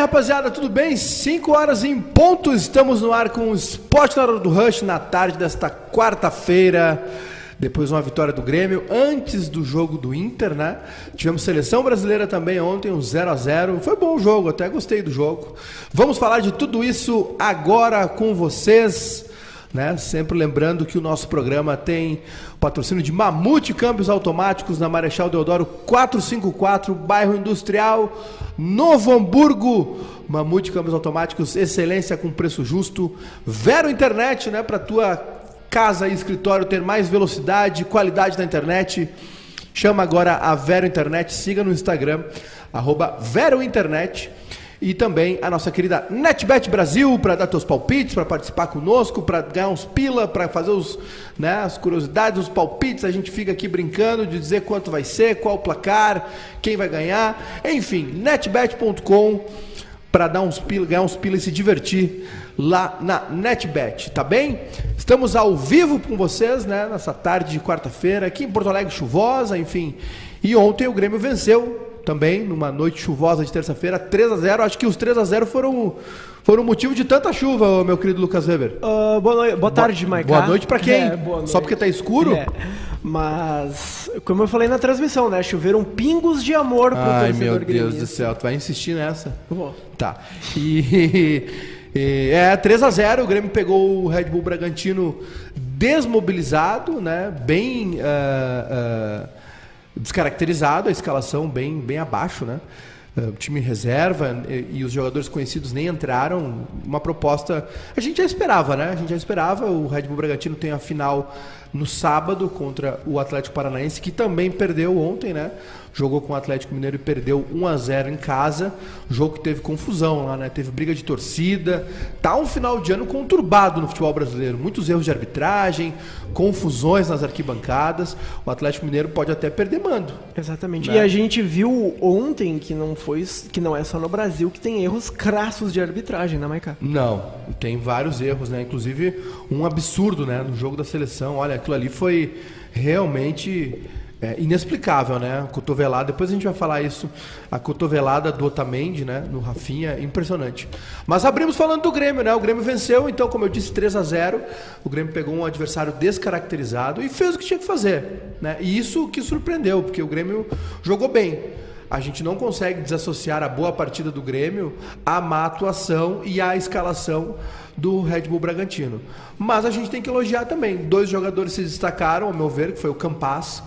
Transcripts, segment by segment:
rapaziada, tudo bem? 5 horas em ponto, estamos no ar com o Esporte na hora do Rush na tarde desta quarta-feira. Depois uma vitória do Grêmio, antes do jogo do Inter, né? Tivemos seleção brasileira também ontem, um 0 a 0 Foi bom o jogo, até gostei do jogo. Vamos falar de tudo isso agora com vocês. Né? Sempre lembrando que o nosso programa tem patrocínio de Mamute Câmbios Automáticos na Marechal Deodoro 454, bairro Industrial, Novo Hamburgo. Mamute Câmbios Automáticos, excelência com preço justo. Vero Internet, né, para tua casa e escritório ter mais velocidade, qualidade na internet. Chama agora a Vero Internet, siga no Instagram, arroba Vero Internet. E também a nossa querida NetBet Brasil, para dar teus palpites, para participar conosco, para ganhar uns pila, para fazer os, né, as curiosidades, os palpites. A gente fica aqui brincando de dizer quanto vai ser, qual o placar, quem vai ganhar. Enfim, netbet.com para dar uns pila, ganhar uns pila e se divertir lá na NetBet, tá bem? Estamos ao vivo com vocês, né, nessa tarde de quarta-feira, aqui em Porto Alegre chuvosa, enfim. E ontem o Grêmio venceu também, numa noite chuvosa de terça-feira, 3 a 0 Acho que os 3 a 0 foram, foram motivo de tanta chuva, meu querido Lucas Weber. Uh, boa, noite, boa tarde, Maiká. Boa noite para quem? É, noite. Só porque tá escuro? É. Mas, como eu falei na transmissão, né? Choveram pingos de amor pro Ai, meu Deus do céu, tu vai insistir nessa? Vou. Tá. E, e, é, 3 a 0 o Grêmio pegou o Red Bull Bragantino desmobilizado, né? Bem... Uh, uh, descaracterizado, a escalação bem, bem abaixo, né? Eh, o time reserva e, e, os jogadores conhecidos nem entraram. Uma proposta. A gente já esperava, né? A gente já esperava. O Red Bull Bragantino tem a final no sábado contra o Atlético Paranaense, que também perdeu ontem, né? jogou com o Atlético Mineiro e perdeu 1 a 0 em casa. Jogo que teve confusão lá, né? Teve briga de torcida. Tá um final de ano conturbado no futebol brasileiro. Muitos erros de arbitragem, confusões nas arquibancadas. O Atlético Mineiro pode até perder mando. Exatamente. Né? E a gente viu ontem que não foi, que não é só no Brasil que tem erros crassos de arbitragem, né, Maica? Não, tem vários erros, né? Inclusive um absurdo, né, no jogo da seleção. Olha, aquilo ali foi realmente é, inexplicável, né? Cotovelada, depois a gente vai falar isso. A cotovelada do Otamendi, né? No Rafinha, impressionante. Mas abrimos falando do Grêmio, né? O Grêmio venceu, então, como eu disse, 3 a 0 O Grêmio pegou um adversário descaracterizado e fez o que tinha que fazer, né? E isso que surpreendeu, porque o Grêmio jogou bem. A gente não consegue desassociar a boa partida do Grêmio à má atuação e à escalação do Red Bull Bragantino. Mas a gente tem que elogiar também. Dois jogadores se destacaram, ao meu ver, que foi o Campas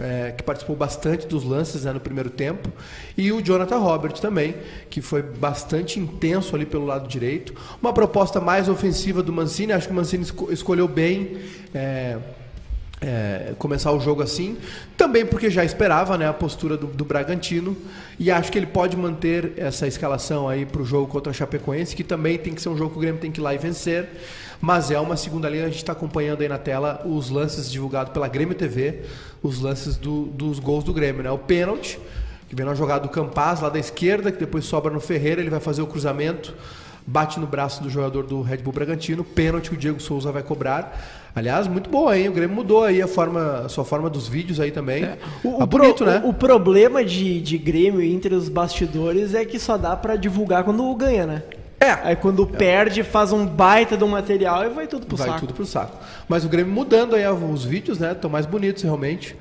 é, que participou bastante dos lances né, no primeiro tempo, e o Jonathan Robert também, que foi bastante intenso ali pelo lado direito. Uma proposta mais ofensiva do Mancini, acho que o Mancini escolheu bem. É, é, começar o jogo assim, também porque já esperava né, a postura do, do Bragantino e acho que ele pode manter essa escalação aí para o jogo contra a Chapecoense, que também tem que ser um jogo que o Grêmio tem que ir lá e vencer, mas é uma segunda linha, a gente está acompanhando aí na tela os lances divulgados pela Grêmio TV, os lances do, dos gols do Grêmio, né? o pênalti, que vem na jogada do Campaz, lá da esquerda, que depois sobra no Ferreira, ele vai fazer o cruzamento, bate no braço do jogador do Red Bull Bragantino, pênalti que o Diego Souza vai cobrar. Aliás, muito boa, hein? O Grêmio mudou aí a forma, a sua forma dos vídeos aí também. É. O, tá bonito, pro, né? O, o, problema de, de Grêmio entre os bastidores é que só dá para divulgar quando ganha, né? É. Aí quando é. perde, faz um baita do material e vai tudo pro vai saco. Vai tudo pro saco. Mas o Grêmio mudando aí os vídeos, né? Estão mais bonitos realmente.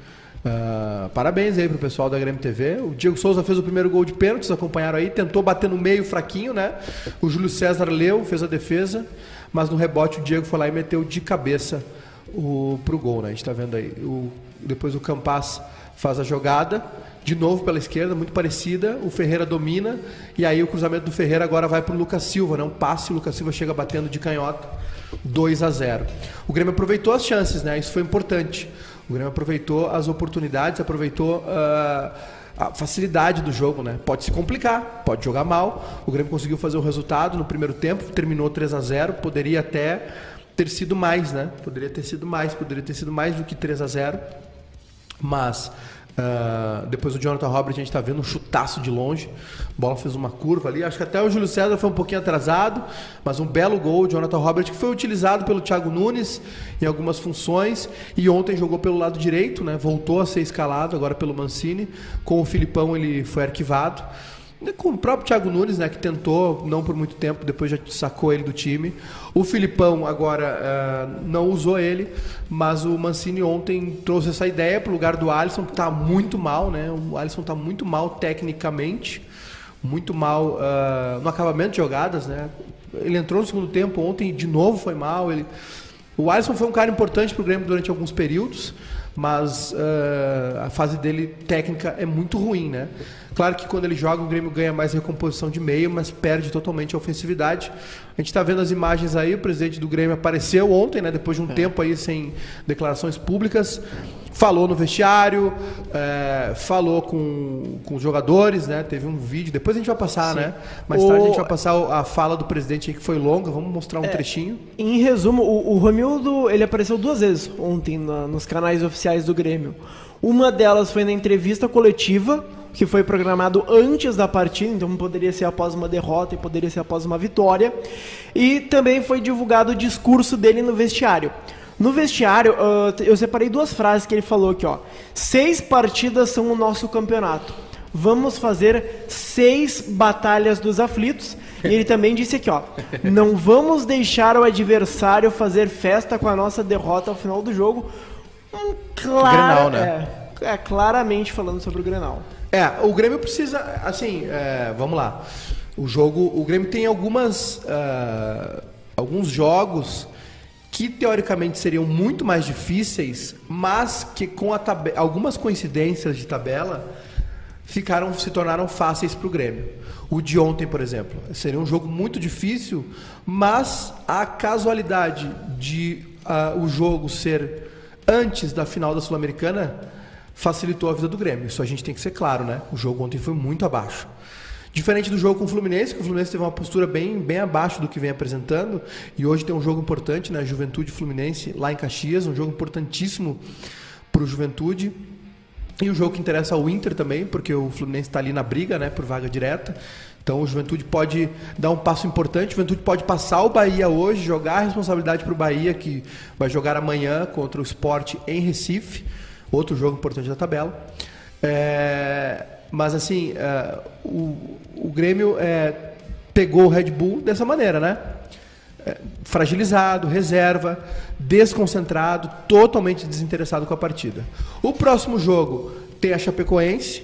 Uh, parabéns aí pro pessoal da Grêmio TV. O Diego Souza fez o primeiro gol de pênalti, acompanharam aí, tentou bater no meio fraquinho, né? O Júlio César leu, fez a defesa mas no rebote o Diego foi lá e meteu de cabeça o, pro gol, né? A gente está vendo aí. O, depois o Campas faz a jogada, de novo pela esquerda, muito parecida. O Ferreira domina e aí o cruzamento do Ferreira agora vai para o Lucas Silva, né? Um passe, o Lucas Silva chega batendo de canhota, 2 a 0. O Grêmio aproveitou as chances, né? Isso foi importante. O Grêmio aproveitou as oportunidades, aproveitou uh, a facilidade do jogo, né? Pode se complicar, pode jogar mal. O Grêmio conseguiu fazer o resultado no primeiro tempo, terminou 3 a 0, poderia até ter sido mais, né? Poderia ter sido mais, poderia ter sido mais do que 3 a 0. Mas Uh, depois o Jonathan Robert, a gente está vendo um chutaço de longe. A bola fez uma curva ali. Acho que até o Júlio César foi um pouquinho atrasado, mas um belo gol. O Jonathan Robert, que foi utilizado pelo Thiago Nunes em algumas funções. E ontem jogou pelo lado direito, né? voltou a ser escalado agora pelo Mancini. Com o Filipão, ele foi arquivado. Com o próprio Thiago Nunes, né, que tentou, não por muito tempo, depois já sacou ele do time. O Filipão agora uh, não usou ele, mas o Mancini ontem trouxe essa ideia para o lugar do Alisson, que está muito mal, né? O Alisson está muito mal tecnicamente, muito mal uh, no acabamento de jogadas, né? Ele entrou no segundo tempo ontem, de novo foi mal. Ele... O Alisson foi um cara importante para o Grêmio durante alguns períodos, mas uh, a fase dele técnica é muito ruim, né? Claro que quando ele joga, o Grêmio ganha mais recomposição de meio, mas perde totalmente a ofensividade. A gente está vendo as imagens aí, o presidente do Grêmio apareceu ontem, né, depois de um é. tempo aí sem declarações públicas, falou no vestiário, é, falou com, com os jogadores, né, teve um vídeo, depois a gente vai passar, Sim. né? Mais o... tarde a gente vai passar a fala do presidente aí, que foi longa, vamos mostrar um é, trechinho. Em resumo, o, o Romildo, ele apareceu duas vezes ontem na, nos canais oficiais do Grêmio. Uma delas foi na entrevista coletiva, que foi programado antes da partida, então poderia ser após uma derrota e poderia ser após uma vitória. E também foi divulgado o discurso dele no vestiário. No vestiário, uh, eu separei duas frases que ele falou aqui, ó. Seis partidas são o nosso campeonato. Vamos fazer seis batalhas dos aflitos. E ele também disse aqui, ó. Não vamos deixar o adversário fazer festa com a nossa derrota ao final do jogo. Um claro, Grenal, né? É, é, claramente falando sobre o Grenal. É, o Grêmio precisa, assim, é, vamos lá. O jogo, o Grêmio tem algumas, uh, alguns jogos que teoricamente seriam muito mais difíceis, mas que com algumas coincidências de tabela ficaram, se tornaram fáceis para o Grêmio. O de ontem, por exemplo, seria um jogo muito difícil, mas a casualidade de uh, o jogo ser antes da final da Sul-Americana facilitou a vida do Grêmio. Isso a gente tem que ser claro, né? O jogo ontem foi muito abaixo. Diferente do jogo com o Fluminense, que o Fluminense teve uma postura bem, bem abaixo do que vem apresentando, e hoje tem um jogo importante, né? Juventude Fluminense lá em Caxias, um jogo importantíssimo para o Juventude. E o jogo que interessa ao Inter também, porque o Fluminense está ali na briga, né, por vaga direta. Então o Juventude pode dar um passo importante, o Juventude pode passar o Bahia hoje, jogar a responsabilidade para o Bahia, que vai jogar amanhã contra o Sport em Recife outro jogo importante da tabela. É, mas assim, é, o, o Grêmio é, pegou o Red Bull dessa maneira, né? É, fragilizado, reserva, desconcentrado, totalmente desinteressado com a partida. O próximo jogo tem a Chapecoense,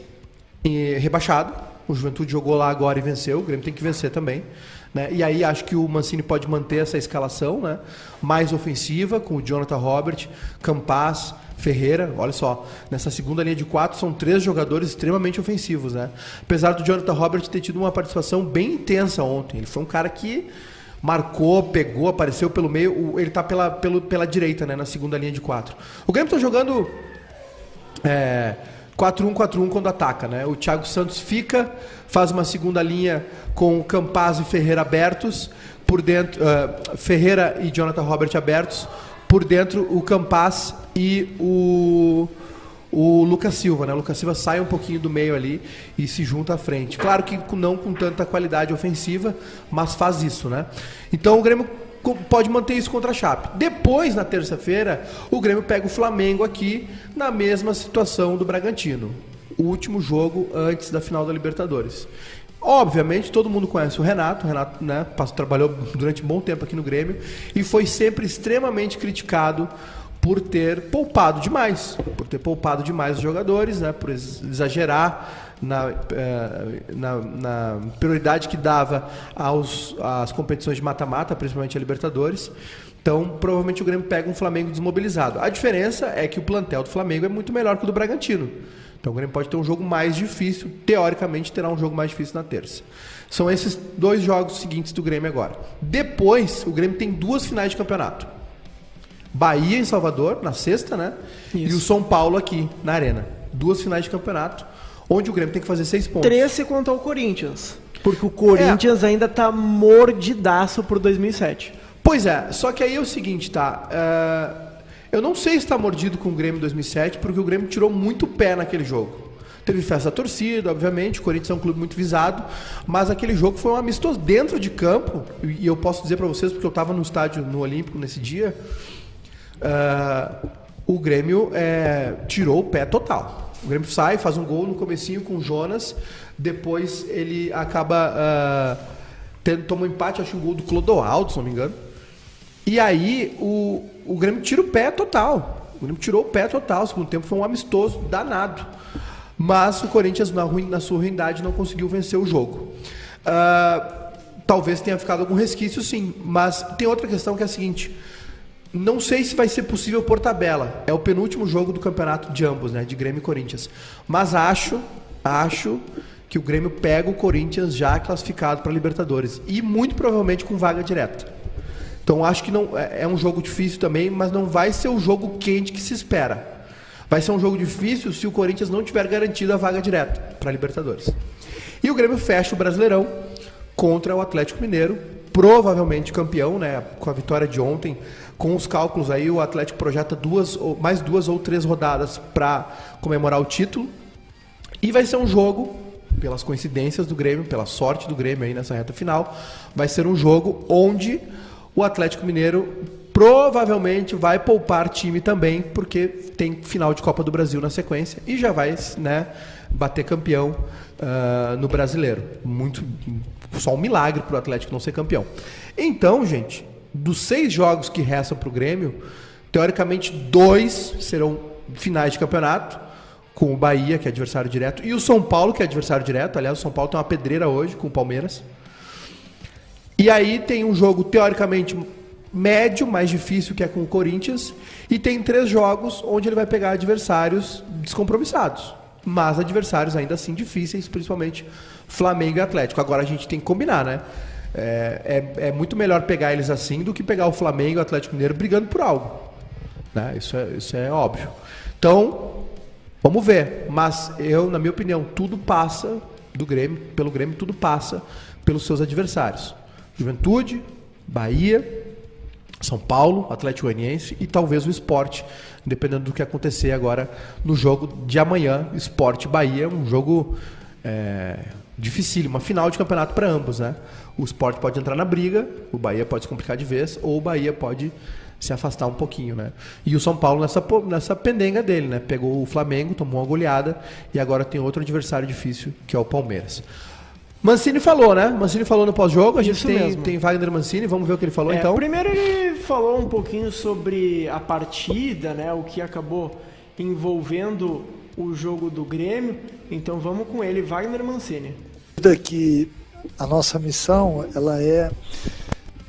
rebaixado. O Juventude jogou lá agora e venceu. O Grêmio tem que vencer também. Né? E aí acho que o Mancini pode manter essa escalação né? mais ofensiva, com o Jonathan Robert, Campas, Ferreira, olha só, nessa segunda linha de quatro são três jogadores extremamente ofensivos, né? Apesar do Jonathan Robert ter tido uma participação bem intensa ontem, ele foi um cara que marcou, pegou, apareceu pelo meio, ele está pela, pela direita, né, na segunda linha de quatro. O Grêmio está jogando é, 4-1-4-1 quando ataca, né? O Thiago Santos fica, faz uma segunda linha com Campaz e Ferreira abertos, por dentro, uh, Ferreira e Jonathan Robert abertos, por dentro o Campas e o, o Lucas Silva. Né? O Lucas Silva sai um pouquinho do meio ali e se junta à frente. Claro que não com tanta qualidade ofensiva, mas faz isso. Né? Então o Grêmio pode manter isso contra a Chape. Depois, na terça-feira, o Grêmio pega o Flamengo aqui na mesma situação do Bragantino. O último jogo antes da final da Libertadores. Obviamente, todo mundo conhece o Renato. O Renato né, trabalhou durante um bom tempo aqui no Grêmio e foi sempre extremamente criticado por ter poupado demais, por ter poupado demais os jogadores, né, por exagerar na, eh, na, na prioridade que dava aos, às competições de mata-mata, principalmente a Libertadores. Então, provavelmente o Grêmio pega um Flamengo desmobilizado. A diferença é que o plantel do Flamengo é muito melhor que o do Bragantino. Então o Grêmio pode ter um jogo mais difícil, teoricamente terá um jogo mais difícil na terça. São esses dois jogos seguintes do Grêmio agora. Depois, o Grêmio tem duas finais de campeonato. Bahia em Salvador, na sexta, né? Isso. E o São Paulo aqui, na Arena. Duas finais de campeonato, onde o Grêmio tem que fazer seis pontos. 13 contra o Corinthians. Porque o Corinthians é. ainda tá mordidaço por 2007. Pois é, só que aí é o seguinte, tá? Uh, eu não sei se está mordido com o Grêmio 2007, porque o Grêmio tirou muito pé naquele jogo. Teve festa da torcida, obviamente, o Corinthians é um clube muito visado, mas aquele jogo foi um amistoso dentro de campo, e eu posso dizer para vocês, porque eu estava no estádio no Olímpico nesse dia, uh, o Grêmio é, tirou o pé total. O Grêmio sai, faz um gol no comecinho com o Jonas, depois ele acaba uh, tendo, toma um empate, acho um gol do Clodoaldo, se não me engano. E aí o, o Grêmio tira o pé total. O Grêmio tirou o pé total. O segundo tempo foi um amistoso danado. Mas o Corinthians, na, ruim, na sua ruindade, não conseguiu vencer o jogo. Uh, talvez tenha ficado algum resquício, sim. Mas tem outra questão que é a seguinte. Não sei se vai ser possível por tabela. É o penúltimo jogo do campeonato de ambos, né? De Grêmio e Corinthians. Mas acho, acho que o Grêmio pega o Corinthians já classificado para Libertadores. E muito provavelmente com vaga direta. Então acho que não é, é um jogo difícil também, mas não vai ser o jogo quente que se espera. Vai ser um jogo difícil se o Corinthians não tiver garantido a vaga direta para Libertadores. E o Grêmio fecha o Brasileirão contra o Atlético Mineiro, provavelmente campeão, né? Com a vitória de ontem, com os cálculos aí, o Atlético projeta duas mais duas ou três rodadas para comemorar o título. E vai ser um jogo, pelas coincidências do Grêmio, pela sorte do Grêmio aí nessa reta final, vai ser um jogo onde o Atlético Mineiro provavelmente vai poupar time também, porque tem final de Copa do Brasil na sequência e já vai né, bater campeão uh, no brasileiro. Muito, só um milagre para o Atlético não ser campeão. Então, gente, dos seis jogos que restam para o Grêmio, teoricamente dois serão finais de campeonato, com o Bahia, que é adversário direto, e o São Paulo, que é adversário direto. Aliás, o São Paulo tem uma pedreira hoje com o Palmeiras. E aí tem um jogo teoricamente médio, mais difícil, que é com o Corinthians, e tem três jogos onde ele vai pegar adversários descompromissados, mas adversários ainda assim difíceis, principalmente Flamengo e Atlético. Agora a gente tem que combinar, né? É, é, é muito melhor pegar eles assim do que pegar o Flamengo e o Atlético Mineiro brigando por algo. Né? Isso, é, isso é óbvio. Então, vamos ver. Mas eu, na minha opinião, tudo passa do Grêmio, pelo Grêmio, tudo passa pelos seus adversários. Juventude, Bahia, São Paulo, Atlético Goianiense e talvez o esporte, dependendo do que acontecer agora no jogo de amanhã, Esporte Bahia, um jogo é, dificílimo, uma final de campeonato para ambos, né? O esporte pode entrar na briga, o Bahia pode se complicar de vez, ou o Bahia pode se afastar um pouquinho, né? E o São Paulo nessa, nessa pendenga dele, né? Pegou o Flamengo, tomou uma goleada e agora tem outro adversário difícil, que é o Palmeiras. Mancini falou, né? Mancini falou no pós-jogo. A gente tem, tem Wagner Mancini, vamos ver o que ele falou é, então. Primeiro ele falou um pouquinho sobre a partida, né? O que acabou envolvendo o jogo do Grêmio. Então vamos com ele, Wagner Mancini. Que a nossa missão ela é,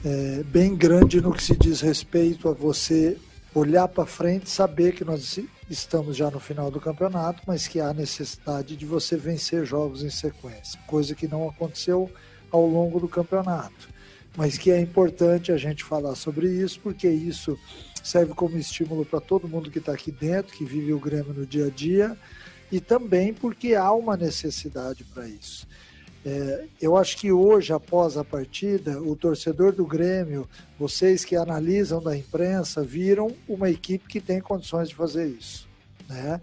é bem grande no que se diz respeito a você olhar para frente, saber que nós estamos já no final do campeonato, mas que há necessidade de você vencer jogos em sequência, coisa que não aconteceu ao longo do campeonato. Mas que é importante a gente falar sobre isso, porque isso serve como estímulo para todo mundo que está aqui dentro, que vive o Grêmio no dia a dia, e também porque há uma necessidade para isso. É, eu acho que hoje, após a partida, o torcedor do Grêmio, vocês que analisam da imprensa, viram uma equipe que tem condições de fazer isso. Né?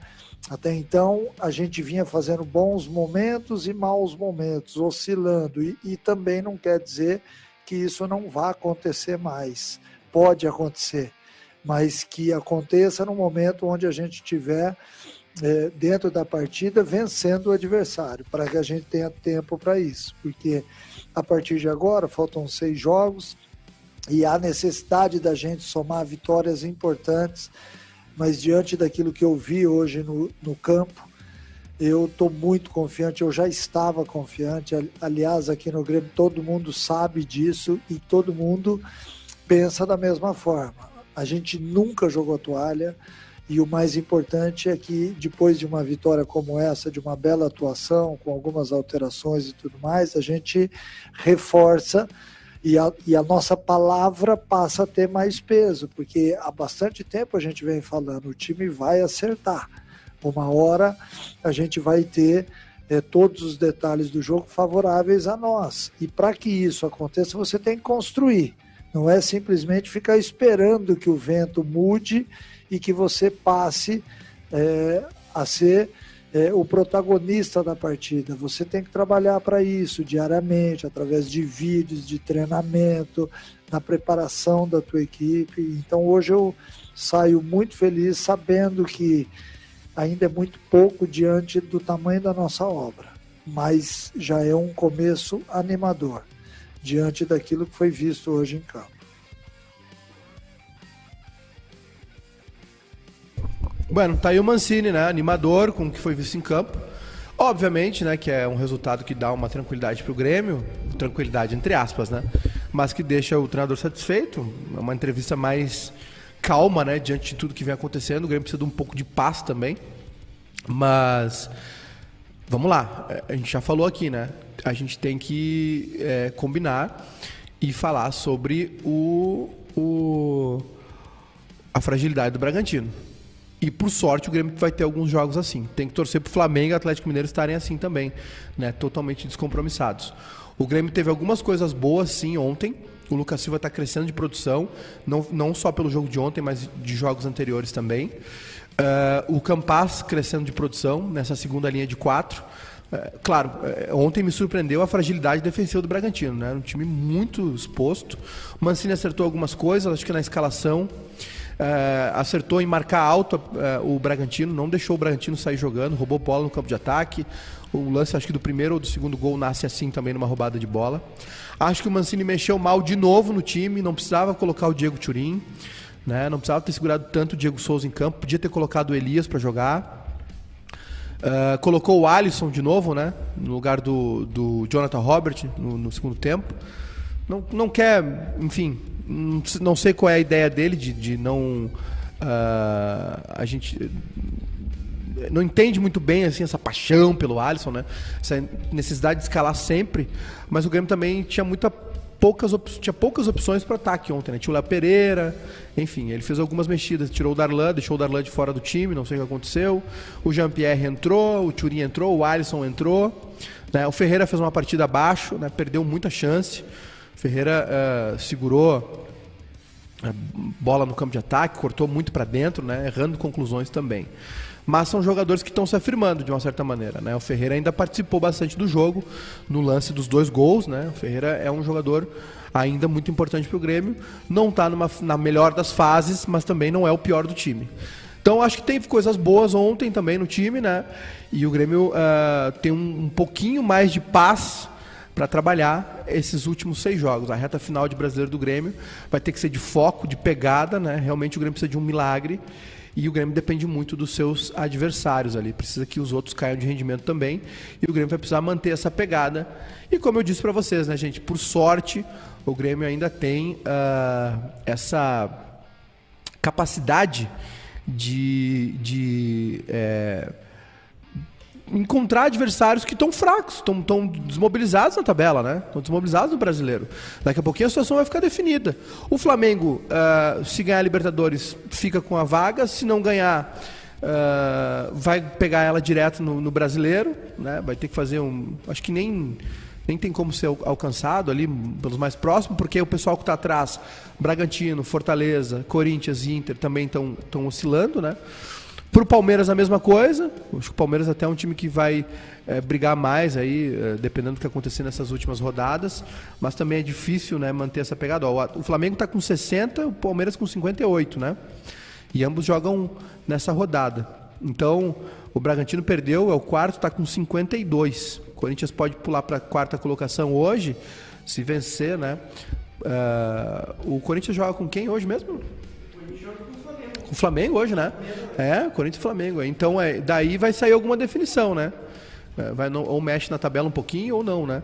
Até então, a gente vinha fazendo bons momentos e maus momentos, oscilando, e, e também não quer dizer que isso não vá acontecer mais. Pode acontecer, mas que aconteça no momento onde a gente tiver é, dentro da partida vencendo o adversário, para que a gente tenha tempo para isso, porque a partir de agora faltam seis jogos e há necessidade da gente somar vitórias importantes, mas diante daquilo que eu vi hoje no, no campo, eu estou muito confiante, eu já estava confiante. Aliás, aqui no Grêmio todo mundo sabe disso e todo mundo pensa da mesma forma. A gente nunca jogou toalha, e o mais importante é que depois de uma vitória como essa, de uma bela atuação, com algumas alterações e tudo mais, a gente reforça e a, e a, nossa palavra passa a ter mais peso, porque há bastante tempo a gente vem falando, o time vai acertar. Uma hora a gente vai ter é, todos os detalhes do jogo favoráveis a nós. E para que isso aconteça, você tem que construir. Não é simplesmente ficar esperando que o vento mude e que você passe é, a ser é, o protagonista da partida. Você tem que trabalhar para isso diariamente, através de vídeos, de treinamento, na preparação da tua equipe. Então hoje eu saio muito feliz sabendo que ainda é muito pouco diante do tamanho da nossa obra, mas já é um começo animador diante daquilo que foi visto hoje em campo. Bueno, tá aí o Mancini, né? Animador com o que foi visto em campo. Obviamente, né, que é um resultado que dá uma tranquilidade para o Grêmio, tranquilidade entre aspas, né? Mas que deixa o treinador satisfeito. É uma entrevista mais calma, né, diante de tudo que vem acontecendo. O Grêmio precisa de um pouco de paz também. Mas vamos lá, é, a gente já falou aqui, né? A gente tem que é, combinar e falar sobre o, o a fragilidade do Bragantino. E por sorte o Grêmio vai ter alguns jogos assim. Tem que torcer para o Flamengo e Atlético Mineiro estarem assim também, né? Totalmente descompromissados. O Grêmio teve algumas coisas boas sim ontem. O Lucas Silva está crescendo de produção, não, não só pelo jogo de ontem, mas de jogos anteriores também. Uh, o Campas crescendo de produção nessa segunda linha de quatro. Uh, claro, uh, ontem me surpreendeu a fragilidade defensiva do Bragantino, né? Um time muito exposto. O Mancini acertou algumas coisas, acho que na escalação acertou em marcar alto o Bragantino, não deixou o Bragantino sair jogando, roubou bola no campo de ataque. O lance, acho que do primeiro ou do segundo gol, nasce assim também numa roubada de bola. Acho que o Mancini mexeu mal de novo no time, não precisava colocar o Diego Turim, né? não precisava ter segurado tanto o Diego Souza em campo, podia ter colocado o Elias para jogar. Uh, colocou o Alisson de novo, né? No lugar do, do Jonathan Robert no, no segundo tempo. Não, não quer, enfim, não sei qual é a ideia dele de, de não. Uh, a gente não entende muito bem assim essa paixão pelo Alisson, né? Essa necessidade de escalar sempre, mas o Grêmio também tinha muita poucas tinha poucas opções para ataque ontem, né? Tinha o Léo Pereira, enfim, ele fez algumas mexidas, tirou o Darlan, deixou o Darlan de fora do time, não sei o que aconteceu. O Jean-Pierre entrou, o Turin entrou, o Alisson entrou, né? O Ferreira fez uma partida abaixo, né? Perdeu muita chance. Ferreira uh, segurou a bola no campo de ataque, cortou muito para dentro, né, errando conclusões também. Mas são jogadores que estão se afirmando de uma certa maneira. Né? O Ferreira ainda participou bastante do jogo, no lance dos dois gols. Né? O Ferreira é um jogador ainda muito importante para o Grêmio. Não está na melhor das fases, mas também não é o pior do time. Então acho que teve coisas boas ontem também no time, né? E o Grêmio uh, tem um, um pouquinho mais de paz para trabalhar esses últimos seis jogos. A reta final de Brasileiro do Grêmio vai ter que ser de foco, de pegada, né? Realmente o Grêmio precisa de um milagre e o Grêmio depende muito dos seus adversários ali. Precisa que os outros caiam de rendimento também e o Grêmio vai precisar manter essa pegada. E como eu disse para vocês, né, gente? Por sorte, o Grêmio ainda tem uh, essa capacidade de, de é, encontrar adversários que estão fracos, estão desmobilizados na tabela, né? Estão desmobilizados no brasileiro. Daqui a pouquinho a situação vai ficar definida. O Flamengo, uh, se ganhar a Libertadores, fica com a vaga. Se não ganhar, uh, vai pegar ela direto no, no, brasileiro, né? Vai ter que fazer um. Acho que nem. Nem tem como ser alcançado ali pelos mais próximos, porque o pessoal que está atrás, Bragantino, Fortaleza, Corinthians e Inter também estão oscilando, né? Para o Palmeiras a mesma coisa. Acho que o Palmeiras até é um time que vai é, brigar mais aí, é, dependendo do que acontecer nessas últimas rodadas. Mas também é difícil né, manter essa pegada. Ó, o Flamengo está com 60, o Palmeiras com 58, né? E ambos jogam nessa rodada. Então, o Bragantino perdeu, é o quarto, está com 52. O Corinthians pode pular para a quarta colocação hoje, se vencer, né? Uh, o Corinthians joga com quem hoje mesmo? o Flamengo hoje, né? É, Corinthians e Flamengo. Então, é, daí vai sair alguma definição, né? É, vai, não, ou mexe na tabela um pouquinho ou não, né?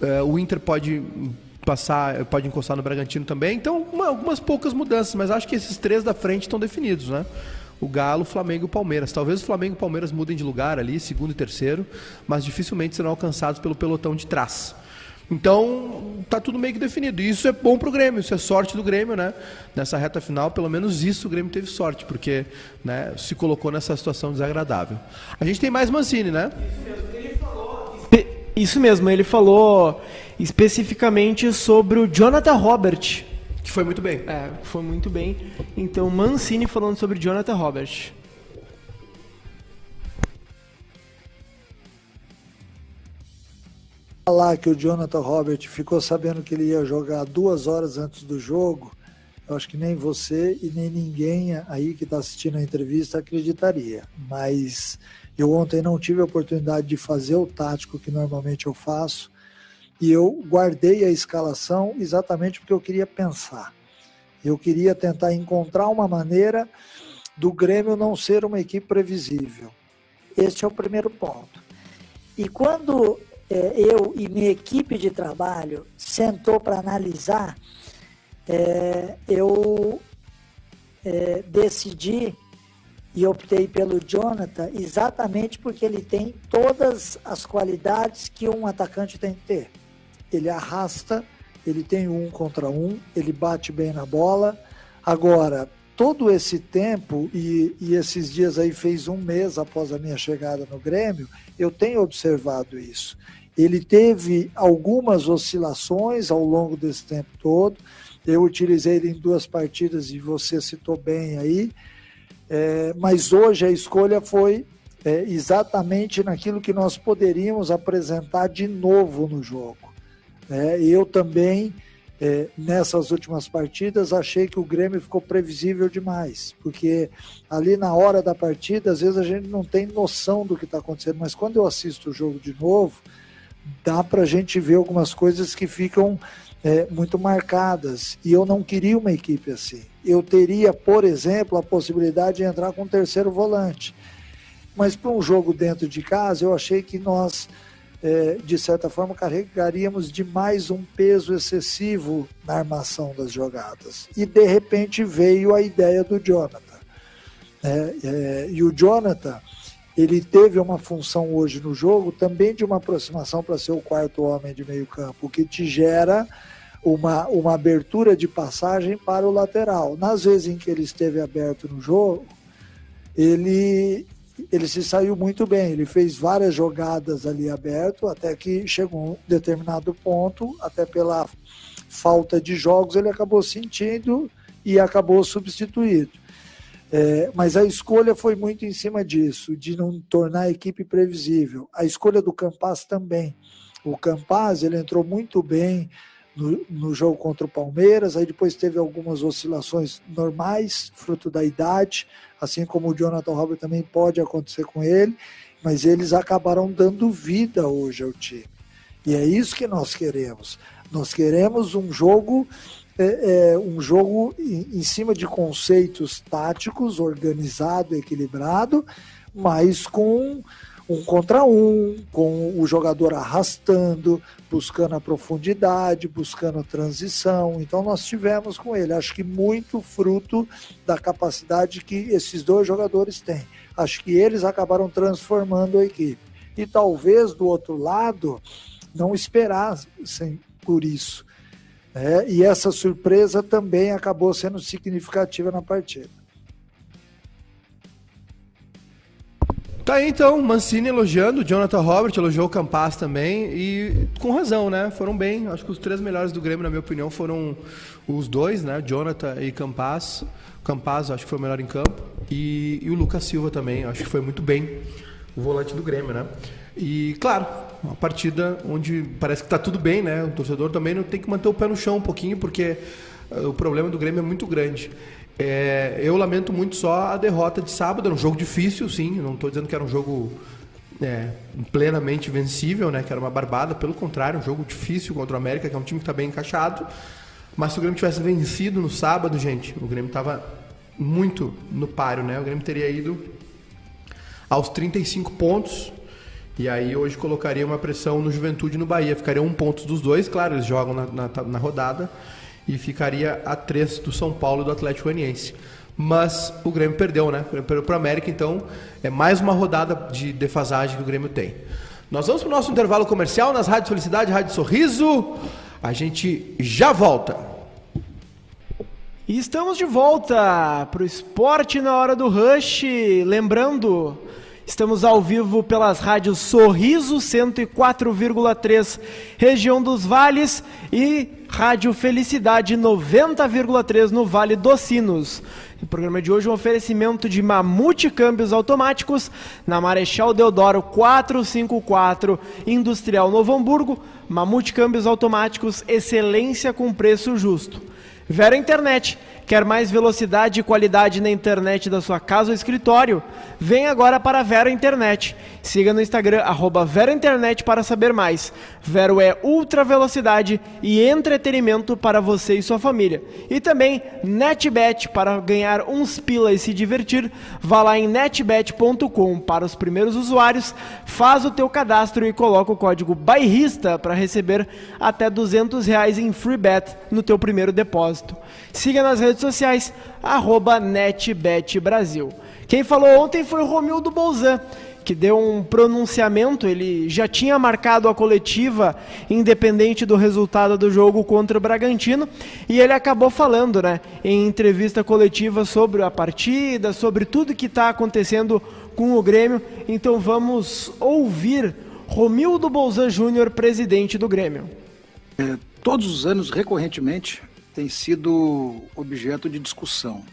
É, o Inter pode passar, pode encostar no Bragantino também. Então, uma, algumas poucas mudanças, mas acho que esses três da frente estão definidos, né? O Galo, o Flamengo e o Palmeiras. Talvez o Flamengo e o Palmeiras mudem de lugar ali, segundo e terceiro, mas dificilmente serão alcançados pelo pelotão de trás. Então, tá tudo meio que definido. E isso é bom para o Grêmio, isso é sorte do Grêmio, né? Nessa reta final, pelo menos isso o Grêmio teve sorte, porque né, se colocou nessa situação desagradável. A gente tem mais Mancini, né? Isso mesmo, ele falou especificamente sobre o Jonathan Robert. Que foi muito bem. É, foi muito bem. Então, Mancini falando sobre Jonathan Robert. Falar que o Jonathan Robert ficou sabendo que ele ia jogar duas horas antes do jogo eu acho que nem você e nem ninguém aí que está assistindo a entrevista acreditaria. Mas eu ontem não tive a oportunidade de fazer o tático que normalmente eu faço e eu guardei a escalação exatamente porque eu queria pensar. Eu queria tentar encontrar uma maneira do Grêmio não ser uma equipe previsível. Este é o primeiro ponto. E quando é, eu e minha equipe de trabalho sentou para analisar, é, eu é, decidi e optei pelo Jonathan exatamente porque ele tem todas as qualidades que um atacante tem que ter. Ele arrasta, ele tem um contra um, ele bate bem na bola. Agora, todo esse tempo, e, e esses dias aí fez um mês após a minha chegada no Grêmio, eu tenho observado isso. Ele teve algumas oscilações ao longo desse tempo todo. Eu utilizei ele em duas partidas e você citou bem aí. É, mas hoje a escolha foi é, exatamente naquilo que nós poderíamos apresentar de novo no jogo. É, eu também, é, nessas últimas partidas, achei que o Grêmio ficou previsível demais, porque ali na hora da partida, às vezes a gente não tem noção do que está acontecendo, mas quando eu assisto o jogo de novo, dá para a gente ver algumas coisas que ficam é, muito marcadas. E eu não queria uma equipe assim. Eu teria, por exemplo, a possibilidade de entrar com um terceiro volante. Mas para um jogo dentro de casa, eu achei que nós, é, de certa forma, carregaríamos demais um peso excessivo na armação das jogadas. E de repente veio a ideia do Jonathan. É, é e o Jonathan ele teve uma função hoje no jogo também de uma aproximação para ser o quarto homem de meio campo, que te gera uma, uma abertura de passagem para o lateral. Nas vezes em que ele esteve aberto no jogo, ele, ele se saiu muito bem, ele fez várias jogadas ali aberto, até que chegou um determinado ponto, até pela falta de jogos, ele acabou sentindo e acabou substituído. É, mas a escolha foi muito em cima disso, de não tornar a equipe previsível. A escolha do Campas também. O Campas ele entrou muito bem no, no, jogo contra o Palmeiras, aí depois teve algumas oscilações normais, fruto da idade, assim como o Jonathan Robert também pode acontecer com ele, mas eles acabaram dando vida hoje ao time. E é isso que nós queremos. Nós queremos um jogo é, é um jogo em, em, cima de conceitos táticos, organizado, equilibrado, mas com um contra um, com o jogador arrastando, buscando a profundidade, buscando a transição. Então nós tivemos com ele, acho que muito fruto da capacidade que esses dois jogadores têm. Acho que eles acabaram transformando a equipe. E talvez do outro lado não esperassem por isso é, e essa surpresa também acabou sendo significativa na partida. Tá aí então, Mancini elogiando, Jonathan Robert elogiou o Campas também e com razão, né? Foram bem. Acho que os três melhores do Grêmio, na minha opinião, foram os dois, né? Jonathan e Campas. Campas acho que foi o melhor em campo e, e o Lucas Silva também, acho que foi muito bem o volante do Grêmio, né? E, claro, uma partida onde parece que está tudo bem, né? O torcedor também não tem que manter o pé no chão um pouquinho, porque uh, o problema do Grêmio é muito grande. É, eu lamento muito só a derrota de sábado. Era um jogo difícil, sim. Não estou dizendo que era um jogo é, plenamente vencível, né? Que era uma barbada. Pelo contrário, um jogo difícil contra o América, que é um time que está bem encaixado. Mas se o Grêmio tivesse vencido no sábado, gente, o Grêmio estava muito no páreo, né? O Grêmio teria ido aos 35 pontos e aí hoje colocaria uma pressão no Juventude no Bahia. Ficaria um ponto dos dois, claro, eles jogam na, na, na rodada. E ficaria a três do São Paulo e do Atlético Goianiense. Mas o Grêmio perdeu, né? Perdeu para o América, então é mais uma rodada de defasagem que o Grêmio tem. Nós vamos para o nosso intervalo comercial nas Rádio Felicidade, Rádio Sorriso. A gente já volta. E estamos de volta para o esporte na hora do rush. Lembrando, Estamos ao vivo pelas rádios Sorriso 104,3 região dos Vales e Rádio Felicidade 90,3 no Vale dos Sinos. O programa de hoje é um oferecimento de Mamute Câmbios Automáticos na Marechal Deodoro 454, Industrial Novo Hamburgo. Mamute Câmbios Automáticos, excelência com preço justo. Vera Internet. Quer mais velocidade e qualidade na internet da sua casa ou escritório? Vem agora para a Vera Internet. Siga no Instagram, arroba Vera Internet para saber mais. Vero é ultra velocidade e entretenimento para você e sua família. E também NetBet para ganhar uns pila e se divertir. Vá lá em netbet.com para os primeiros usuários, faz o teu cadastro e coloca o código bairrista para receber até 200 reais em free bet no teu primeiro depósito. Siga nas redes sociais, arroba NetBetBrasil. Quem falou ontem foi o Romildo Bolzan, que deu um pronunciamento, ele já tinha marcado a coletiva, independente do resultado do jogo contra o Bragantino, e ele acabou falando, né, em entrevista coletiva sobre a partida, sobre tudo que está acontecendo com o Grêmio. Então vamos ouvir Romildo Bolzan Júnior, presidente do Grêmio. É, todos os anos, recorrentemente, tem sido objeto de discussão.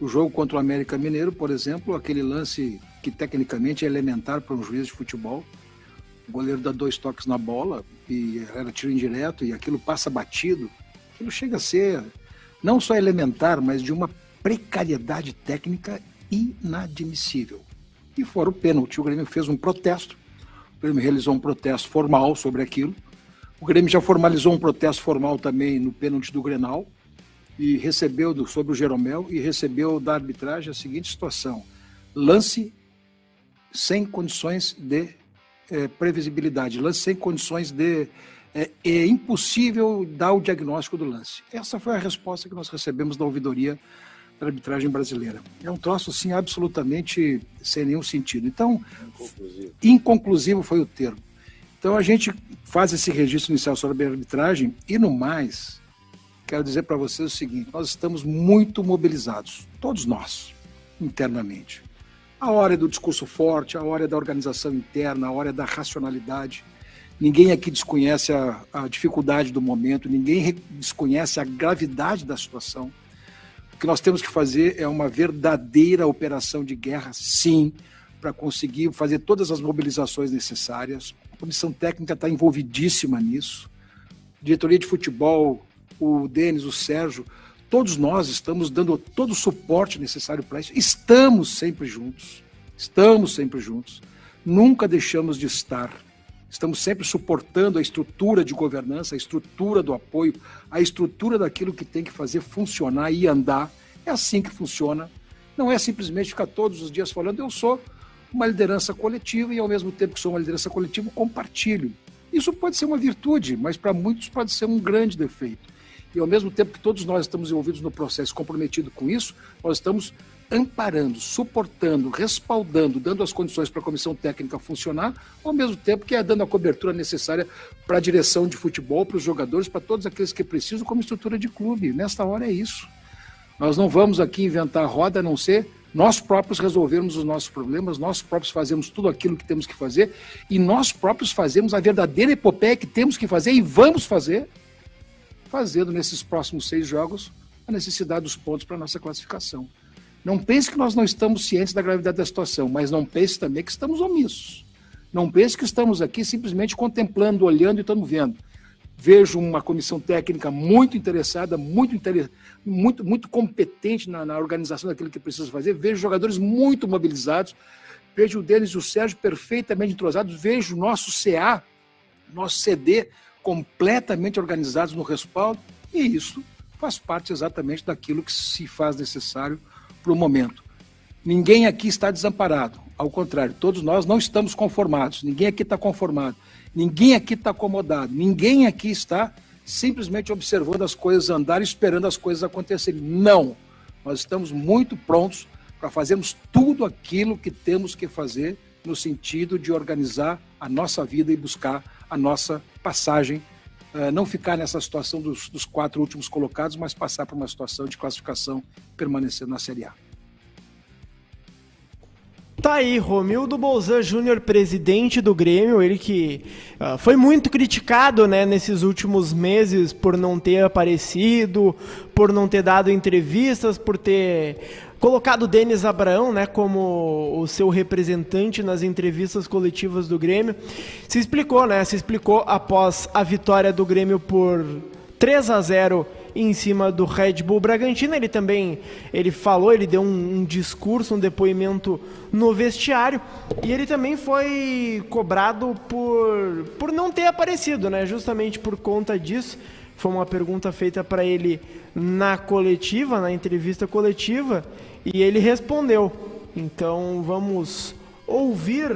O jogo contra o América Mineiro, por exemplo, aquele lance que tecnicamente é elementar para um juiz de futebol. O goleiro dá dois toques na bola e era tiro indireto e aquilo passa batido. Aquilo chega a ser não só elementar, mas de uma precariedade técnica inadmissível. E fora o pênalti, o Grêmio fez um protesto. O Grêmio realizou um protesto formal sobre aquilo. O Grêmio já formalizou um protesto formal também no pênalti do Grenal e recebeu do, sobre o Jeromel e recebeu da arbitragem a seguinte situação: lance sem condições de é, previsibilidade, lance sem condições de é, é, impossível dar o diagnóstico do lance. Essa foi a resposta que nós recebemos da ouvidoria da arbitragem brasileira. É um troço assim absolutamente sem nenhum sentido. Então, inconclusivo, inconclusivo foi o termo. Então a gente faz esse registro inicial sobre a arbitragem e no mais, quero dizer para vocês o seguinte: nós estamos muito mobilizados, todos nós, internamente. A hora é do discurso forte, a hora é da organização interna, a hora é da racionalidade. Ninguém aqui desconhece a, a dificuldade do momento, ninguém desconhece a gravidade da situação. O que nós temos que fazer é uma verdadeira operação de guerra, sim, para conseguir fazer todas as mobilizações necessárias, a comissão técnica está envolvidíssima nisso. Diretoria de futebol, o Denis, o Sérgio, todos nós estamos dando todo o suporte necessário para isso. Estamos sempre juntos. Estamos sempre juntos. Nunca deixamos de estar. Estamos sempre suportando a estrutura de governança, a estrutura do apoio, a estrutura daquilo que tem que fazer funcionar e andar. É assim que funciona. Não é simplesmente ficar todos os dias falando, eu sou uma liderança coletiva e, ao mesmo tempo que sou uma liderança coletiva, compartilho. Isso pode ser uma virtude, mas para muitos pode ser um grande defeito. E, ao mesmo tempo que todos nós estamos envolvidos no processo, comprometido com isso, nós estamos amparando, suportando, respaldando, dando as condições para a comissão técnica funcionar, ao mesmo tempo que é dando a cobertura necessária para a direção de futebol, para os jogadores, para todos aqueles que precisam, como estrutura de clube. Nesta hora é isso. Nós não vamos aqui inventar roda, a não ser nós próprios resolvermos os nossos problemas, nós próprios fazemos tudo aquilo que temos que fazer e nós próprios fazemos a verdadeira epopeia que temos que fazer e vamos fazer, fazendo nesses próximos seis jogos a necessidade dos pontos para a nossa classificação. Não pense que nós não estamos cientes da gravidade da situação, mas não pense também que estamos omissos. Não pense que estamos aqui simplesmente contemplando, olhando e estamos vendo vejo uma comissão técnica muito interessada, muito, muito, muito competente na, na, organização daquilo que precisa fazer, vejo jogadores muito mobilizados, vejo o Denis e o Sérgio perfeitamente entrosados, vejo o nosso CA, nosso CD completamente organizados no respaldo, e isso faz parte exatamente daquilo que se faz necessário para o momento. Ninguém aqui está desamparado, ao contrário, todos nós não estamos conformados, ninguém aqui está conformado. Ninguém aqui está acomodado, ninguém aqui está simplesmente observando as coisas andar, esperando as coisas acontecerem. Não! Nós estamos muito prontos para fazermos tudo aquilo que temos que fazer no sentido de organizar a nossa vida e buscar a nossa passagem. Uh, não ficar nessa situação dos, dos quatro últimos colocados, mas passar para uma situação de classificação permanecer na Série A. Tá aí, Romildo Bolzan Júnior, presidente do Grêmio, ele que uh, foi muito criticado né, nesses últimos meses por não ter aparecido, por não ter dado entrevistas, por ter colocado o Denis Abraão né, como o seu representante nas entrevistas coletivas do Grêmio. Se explicou, né? Se explicou após a vitória do Grêmio por 3 a 0 em cima do Red Bull Bragantino. Ele também ele falou, ele deu um, um discurso, um depoimento no vestiário e ele também foi cobrado por, por não ter aparecido, né? Justamente por conta disso. Foi uma pergunta feita para ele na coletiva, na entrevista coletiva, e ele respondeu. Então vamos ouvir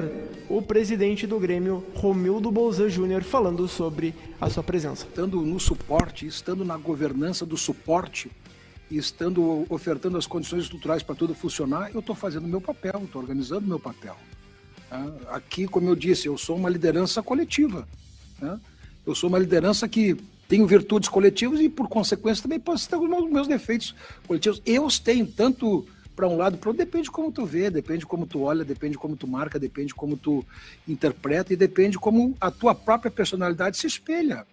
o presidente do Grêmio, Romildo Bolzan Júnior, falando sobre a sua presença. Estando no suporte, estando na governança do suporte estando ofertando as condições estruturais para tudo funcionar, eu estou fazendo meu papel, estou organizando meu papel. Né? Aqui, como eu disse, eu sou uma liderança coletiva. Né? Eu sou uma liderança que tenho virtudes coletivas e, por consequência, também posso ter os meus defeitos coletivos. Eu os tenho, tanto para um lado, para depende de como tu vê, depende de como tu olha, depende de como tu marca, depende de como tu interpreta e depende de como a tua própria personalidade se espelha.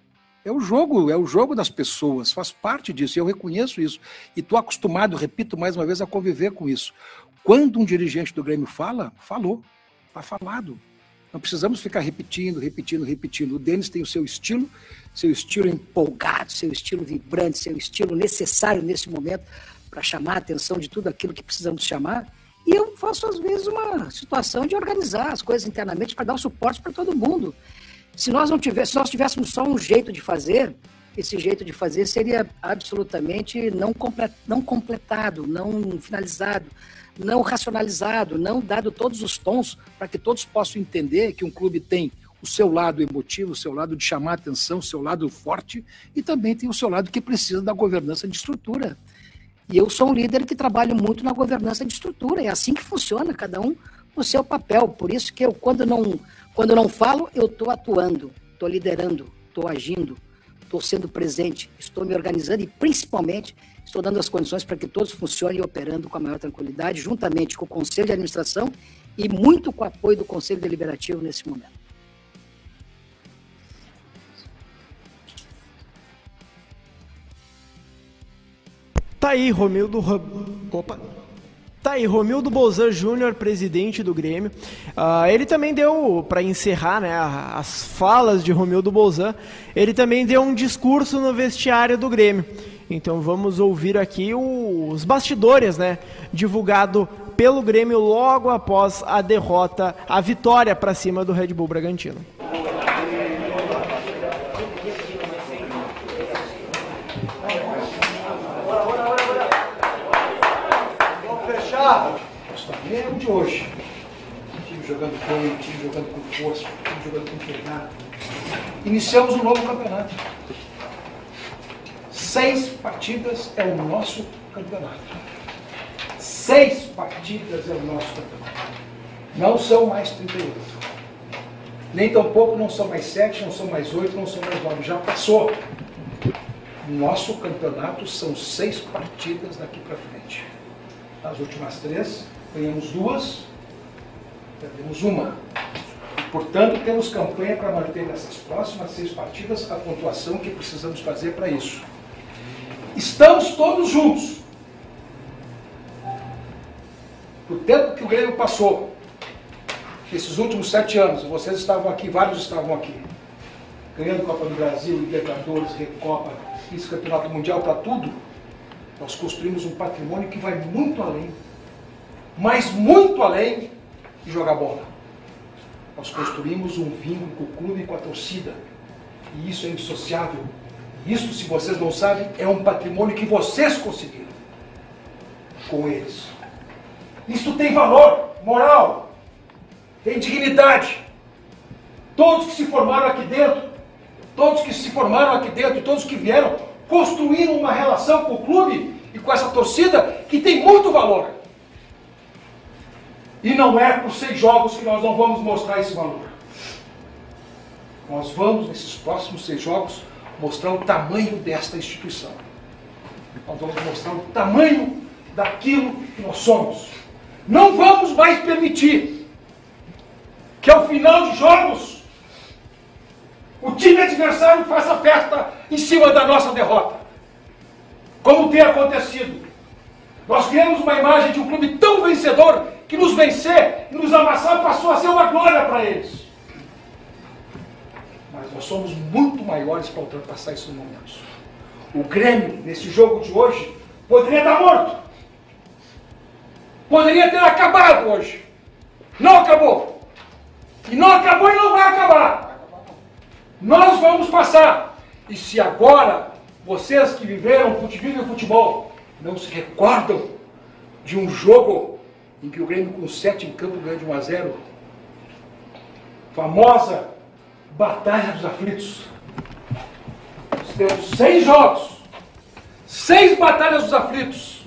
É o jogo, é o jogo das pessoas, faz parte disso, e eu reconheço isso. E estou acostumado, repito mais uma vez, a conviver com isso. Quando um dirigente do Grêmio fala, falou, está falado. Não precisamos ficar repetindo, repetindo, repetindo. O Denis tem o seu estilo, seu estilo empolgado, seu estilo vibrante, seu estilo necessário nesse momento para chamar a atenção de tudo aquilo que precisamos chamar. E eu faço, às vezes, uma situação de organizar as coisas internamente para dar um suporte para todo mundo. Se nós não tivéssemos, se nós tivéssemos só um jeito de fazer, esse jeito de fazer seria absolutamente não, não completado, não finalizado, não racionalizado, não dado todos os tons para que todos possam entender que um clube tem o seu lado emotivo, o seu lado de chamar atenção, o seu lado forte e também tem o seu lado que precisa da governança de estrutura. E eu sou um líder que trabalho muito na governança de estrutura. É assim que funciona, cada um no seu papel. Por isso que eu, quando não, quando não falo, eu estou atuando, estou liderando, estou agindo, estou sendo presente, estou me organizando e, principalmente, estou dando as condições para que todos funcionem operando com a maior tranquilidade, juntamente com o Conselho de Administração e muito com o apoio do Conselho Deliberativo nesse momento. Tá aí, Romildo. Opa. Tá aí, Romildo Bolzan Júnior, presidente do Grêmio. Uh, ele também deu, para encerrar né, as falas de Romildo Bolzan, ele também deu um discurso no vestiário do Grêmio. Então vamos ouvir aqui os bastidores, né? Divulgado pelo Grêmio logo após a derrota, a vitória para cima do Red Bull Bragantino. É o de hoje. time jogando bem, time jogando com força, time jogando com pegada. Iniciamos um novo campeonato. Seis partidas é o nosso campeonato. Seis partidas é o nosso campeonato. Não são mais 38. Nem tampouco não são mais sete, não são mais oito, não são mais nove. Já passou. Nosso campeonato são seis partidas daqui para frente. As últimas três, ganhamos duas, perdemos uma. Portanto, temos campanha para manter nessas próximas seis partidas a pontuação que precisamos fazer para isso. Estamos todos juntos. O tempo que o Grêmio passou, esses últimos sete anos, vocês estavam aqui, vários estavam aqui, ganhando Copa do Brasil, Libertadores, Recopa, vice-campeonato mundial para tudo, nós construímos um patrimônio que vai muito além, mas muito além de jogar bola. Nós construímos um vínculo com o clube e com a torcida. E isso é indissociável. Isso, se vocês não sabem, é um patrimônio que vocês conseguiram com eles. Isso tem valor moral, tem dignidade. Todos que se formaram aqui dentro, todos que se formaram aqui dentro, todos que vieram, construíram uma relação com o clube e com essa torcida que tem muito valor. E não é por seis jogos que nós não vamos mostrar esse valor. Nós vamos, nesses próximos seis jogos, mostrar o tamanho desta instituição. Nós vamos mostrar o tamanho daquilo que nós somos. Não vamos mais permitir que ao final de jogos o time adversário faça festa em cima da nossa derrota. Como tem acontecido. Nós criamos uma imagem de um clube tão vencedor que nos vencer e nos amassar passou a ser uma glória para eles. Mas nós somos muito maiores para ultrapassar esses momentos. O Grêmio, nesse jogo de hoje, poderia estar morto. Poderia ter acabado hoje. Não acabou. E não acabou e não vai acabar. Nós vamos passar. E se agora vocês que viveram vivem futebol não se recordam de um jogo em que o Grêmio com 7 em campo ganhou de 1 a 0, famosa Batalha dos Aflitos. Temos seis jogos, seis batalhas dos aflitos,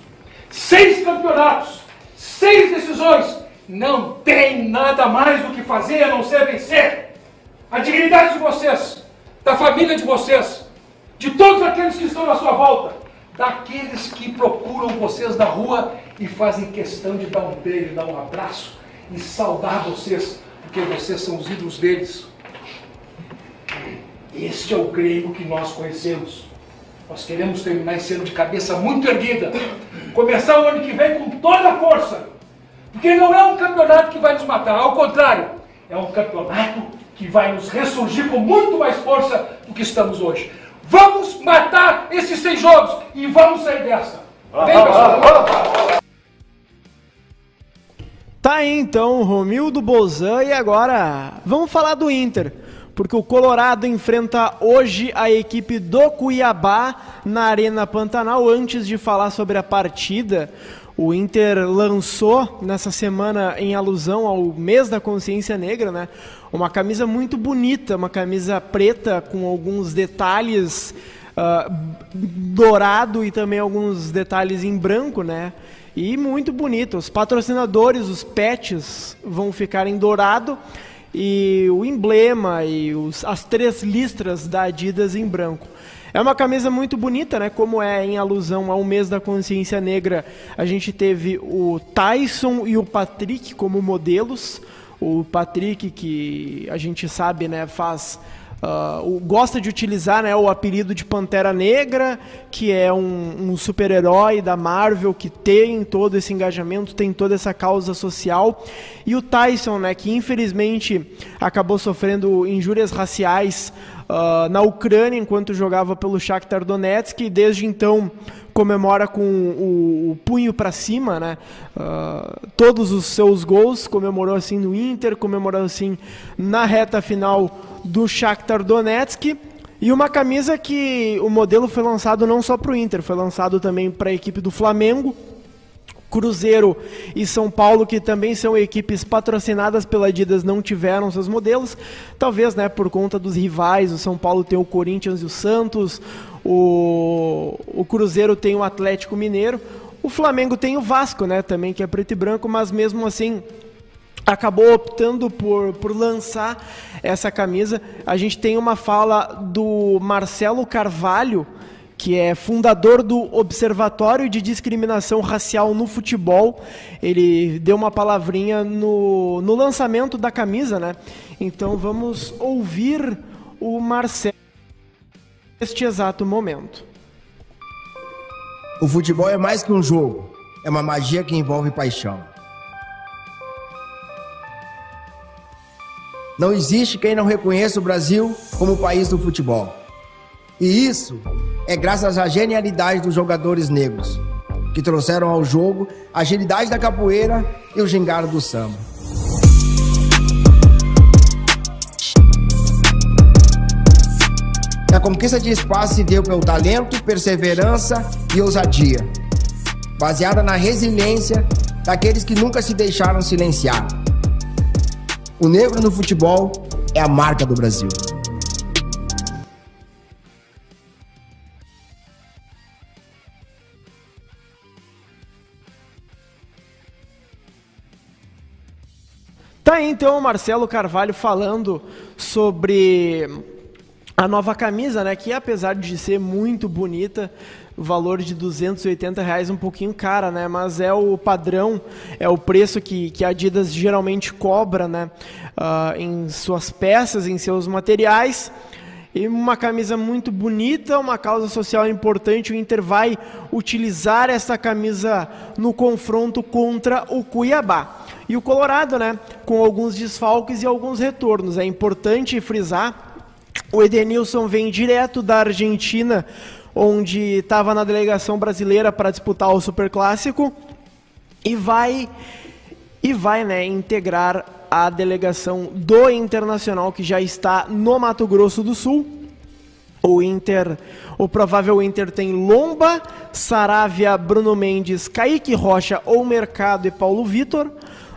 seis campeonatos, seis decisões. Não tem nada mais do que fazer a não ser vencer. A dignidade de vocês, da família de vocês, de todos aqueles que estão à sua volta, daqueles que procuram vocês na rua e fazem questão de dar um beijo, dar um abraço e saudar vocês, porque vocês são os ídolos deles. Este é o Grêmio que nós conhecemos. Nós queremos terminar esse ano de cabeça muito erguida. Começar o ano que vem com toda a força. Porque não é um campeonato que vai nos matar, ao contrário, é um campeonato que vai nos ressurgir com muito mais força do que estamos hoje. Vamos matar esses seis jogos e vamos sair dessa. Vem, pessoal. Tá aí então, Romildo Bozan, e agora vamos falar do Inter porque o Colorado enfrenta hoje a equipe do Cuiabá na Arena Pantanal. Antes de falar sobre a partida, o Inter lançou nessa semana, em alusão ao mês da consciência negra, né, uma camisa muito bonita, uma camisa preta com alguns detalhes uh, dourado e também alguns detalhes em branco, né? E muito bonito. Os patrocinadores, os pets, vão ficar em dourado e o emblema e os, as três listras da Adidas em branco. É uma camisa muito bonita, né? Como é em alusão ao mês da consciência negra, a gente teve o Tyson e o Patrick como modelos. O Patrick, que a gente sabe, né, faz Uh, gosta de utilizar né, o apelido de Pantera Negra, que é um, um super-herói da Marvel que tem todo esse engajamento, tem toda essa causa social. E o Tyson, né, que infelizmente acabou sofrendo injúrias raciais uh, na Ucrânia enquanto jogava pelo Shakhtar Donetsk, e desde então comemora com o, o punho para cima, né? Uh, todos os seus gols, comemorou assim no Inter, comemorou assim na reta final do Shakhtar Donetsk. E uma camisa que o modelo foi lançado não só para o Inter, foi lançado também para a equipe do Flamengo, Cruzeiro e São Paulo, que também são equipes patrocinadas pela Adidas, não tiveram seus modelos. Talvez, né, por conta dos rivais, o São Paulo tem o Corinthians e o Santos, o, o Cruzeiro tem o Atlético Mineiro, o Flamengo tem o Vasco, né, também que é preto e branco, mas mesmo assim acabou optando por, por lançar essa camisa. A gente tem uma fala do Marcelo Carvalho, que é fundador do Observatório de Discriminação Racial no Futebol. Ele deu uma palavrinha no, no lançamento da camisa, né? Então vamos ouvir o Marcelo neste exato momento. O futebol é mais que um jogo, é uma magia que envolve paixão. Não existe quem não reconheça o Brasil como o país do futebol. E isso é graças à genialidade dos jogadores negros, que trouxeram ao jogo a agilidade da capoeira e o gingado do samba. A conquista de espaço se deu pelo talento, perseverança e ousadia, baseada na resiliência daqueles que nunca se deixaram silenciar o negro no futebol é a marca do Brasil. Aí então o Marcelo Carvalho falando sobre a nova camisa, né? Que apesar de ser muito bonita, o valor de 280 reais um pouquinho cara, né? Mas é o padrão, é o preço que, que a Adidas geralmente cobra, né? Uh, em suas peças, em seus materiais. E uma camisa muito bonita, uma causa social importante. O Inter vai utilizar essa camisa no confronto contra o Cuiabá. E o Colorado, né? Com alguns desfalques e alguns retornos. É importante frisar o Edenilson vem direto da Argentina onde estava na delegação brasileira para disputar o Super Clássico e vai e vai, né, integrar a delegação do Internacional que já está no Mato Grosso do Sul. O Inter, o provável Inter tem Lomba, Saravia, Bruno Mendes, Kaique Rocha ou Mercado e Paulo Vitor,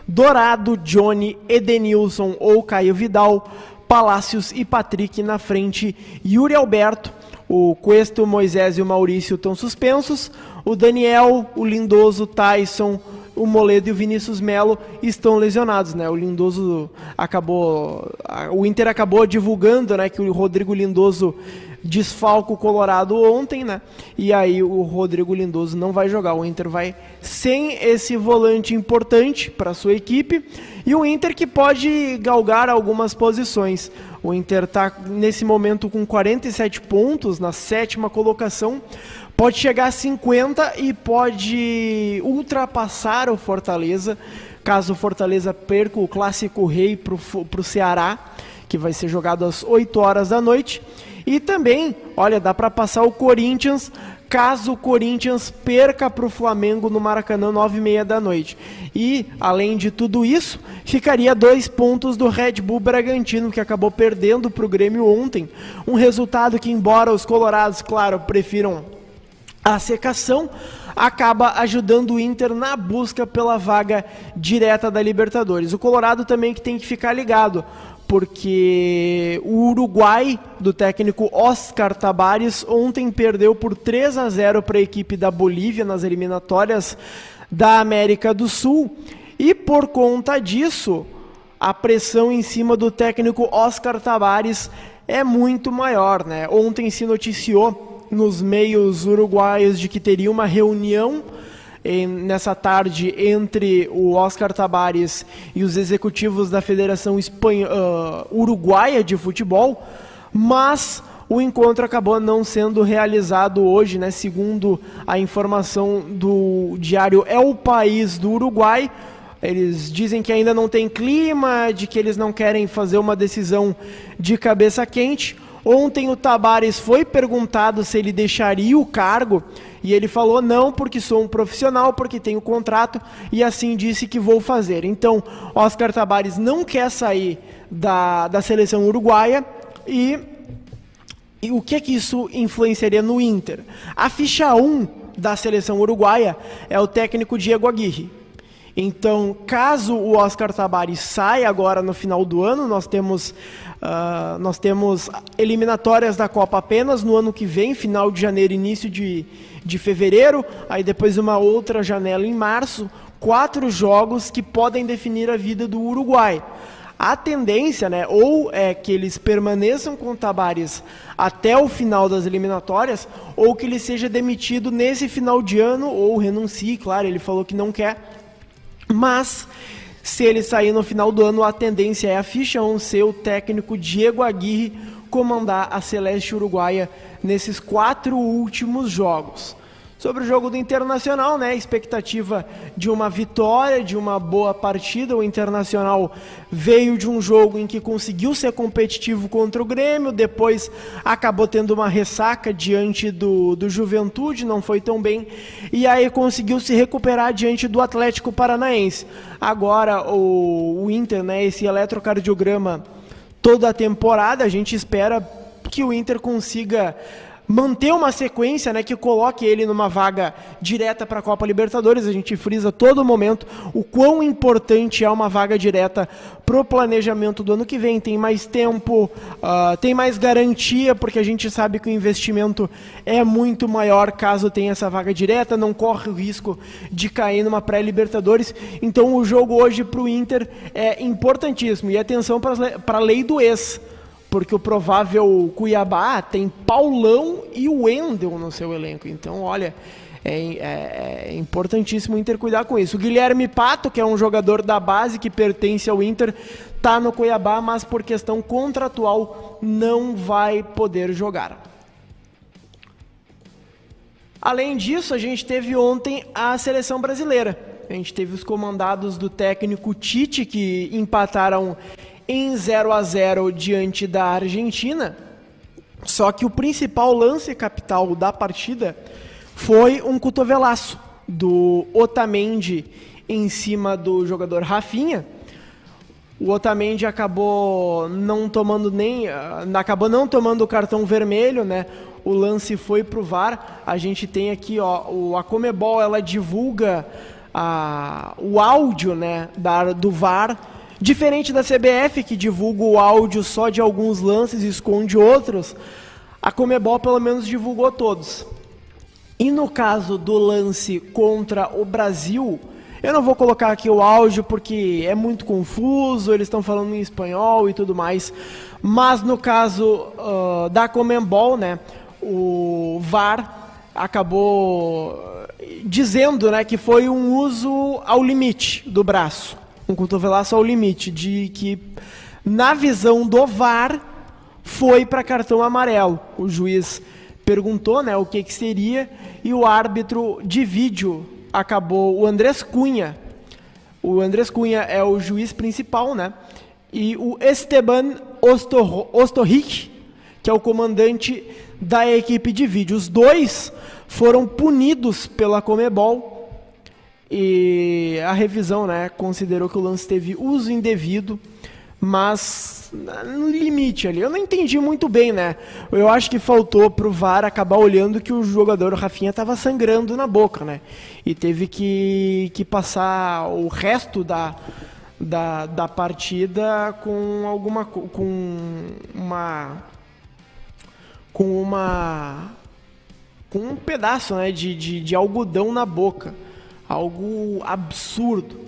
Dourado, Johnny, Edenilson ou Caio Vidal, Palácios e Patrick na frente, Yuri Alberto, o Cuesto, Moisés e o Maurício estão suspensos, o Daniel, o Lindoso, Tyson, o Moledo e o Vinícius Melo estão lesionados, né? O Lindoso acabou, o Inter acabou divulgando, né, que o Rodrigo Lindoso desfalca o Colorado ontem, né? E aí o Rodrigo Lindoso não vai jogar. O Inter vai sem esse volante importante para sua equipe e o Inter que pode galgar algumas posições. O Inter está nesse momento com 47 pontos na sétima colocação pode chegar a 50 e pode ultrapassar o Fortaleza, caso o Fortaleza perca o Clássico Rei para o Ceará, que vai ser jogado às 8 horas da noite. E também, olha, dá para passar o Corinthians, caso o Corinthians perca para o Flamengo no Maracanã, 9 e meia da noite. E, além de tudo isso, ficaria dois pontos do Red Bull Bragantino, que acabou perdendo para o Grêmio ontem. Um resultado que, embora os colorados, claro, prefiram a secação acaba ajudando o Inter na busca pela vaga direta da Libertadores. O Colorado também que tem que ficar ligado, porque o Uruguai do técnico Oscar Tabares ontem perdeu por 3 a 0 para a equipe da Bolívia nas eliminatórias da América do Sul. E por conta disso, a pressão em cima do técnico Oscar Tabares é muito maior, né? Ontem se noticiou nos meios uruguaios de que teria uma reunião em, nessa tarde entre o Oscar Tabares e os executivos da Federação uh, Uruguaia de Futebol, mas o encontro acabou não sendo realizado hoje, né, segundo a informação do diário É o País do Uruguai. Eles dizem que ainda não tem clima, de que eles não querem fazer uma decisão de cabeça quente. Ontem o Tabares foi perguntado se ele deixaria o cargo e ele falou não, porque sou um profissional, porque tenho contrato e assim disse que vou fazer. Então, Oscar Tabares não quer sair da, da seleção uruguaia e, e o que é que isso influenciaria no Inter? A ficha 1 da seleção uruguaia é o técnico Diego Aguirre. Então, caso o Oscar Tabares saia agora no final do ano, nós temos Uh, nós temos eliminatórias da Copa apenas no ano que vem, final de janeiro, início de, de fevereiro, aí depois uma outra janela em março, quatro jogos que podem definir a vida do Uruguai. A tendência, né, ou é que eles permaneçam com o Tabares até o final das eliminatórias, ou que ele seja demitido nesse final de ano, ou renuncie, claro, ele falou que não quer, mas se ele sair no final do ano, a tendência é a ficha 1 ser o técnico Diego Aguirre comandar a Celeste Uruguaia nesses quatro últimos jogos. Sobre o jogo do Internacional, né? Expectativa de uma vitória, de uma boa partida. O Internacional veio de um jogo em que conseguiu ser competitivo contra o Grêmio, depois acabou tendo uma ressaca diante do, do Juventude, não foi tão bem, e aí conseguiu se recuperar diante do Atlético Paranaense. Agora o, o Inter, né? Esse eletrocardiograma toda a temporada, a gente espera que o Inter consiga manter uma sequência né, que coloque ele numa vaga direta para a Copa Libertadores. A gente frisa todo momento o quão importante é uma vaga direta para o planejamento do ano que vem. Tem mais tempo, uh, tem mais garantia, porque a gente sabe que o investimento é muito maior caso tenha essa vaga direta, não corre o risco de cair numa pré-Libertadores. Então o jogo hoje para o Inter é importantíssimo. E atenção para a lei do ex porque o provável Cuiabá tem Paulão e Wendel no seu elenco. Então, olha, é, é, é, importantíssimo o Inter cuidar com isso. O Guilherme Pato, que é um jogador da base que pertence ao Inter, está no Cuiabá, mas por questão contratual não vai poder jogar. Além disso, a gente teve ontem a seleção brasileira. A gente teve os comandados do técnico Tite, que empataram em 0 a 0 diante da Argentina. Só que o principal lance capital da partida foi um cotovelaço do Otamendi em cima do jogador Rafinha. O Otamendi acabou não tomando nem, ah, acabou não tomando o cartão vermelho, né? O lance foi pro VAR. A gente tem aqui, ó, a Comebol ela divulga a, o áudio, né, da, do VAR, diferente da CBF que divulga o áudio só de alguns lances e esconde outros. A Comebol pelo menos divulgou todos. E no caso do lance contra o Brasil, eu não vou colocar aqui o áudio porque é muito confuso, eles estão falando em espanhol e tudo mais. Mas no caso uh, da Comembol, né, o VAR acabou dizendo né, que foi um uso ao limite do braço, um cotovelaço ao limite, de que na visão do VAR foi para cartão amarelo. O juiz perguntou né, o que, que seria e o árbitro de vídeo acabou o Andrés Cunha. O Andrés Cunha é o juiz principal, né? E o Esteban Ostorric, que é o comandante da equipe de vídeo. Os dois foram punidos pela Comebol e a revisão, né, considerou que o lance teve uso indevido mas no limite ali. Eu não entendi muito bem, né? Eu acho que faltou pro VAR acabar olhando que o jogador o Rafinha estava sangrando na boca, né? E teve que, que passar o resto da, da, da partida com alguma com uma com uma com um pedaço né, de, de, de algodão na boca. Algo absurdo.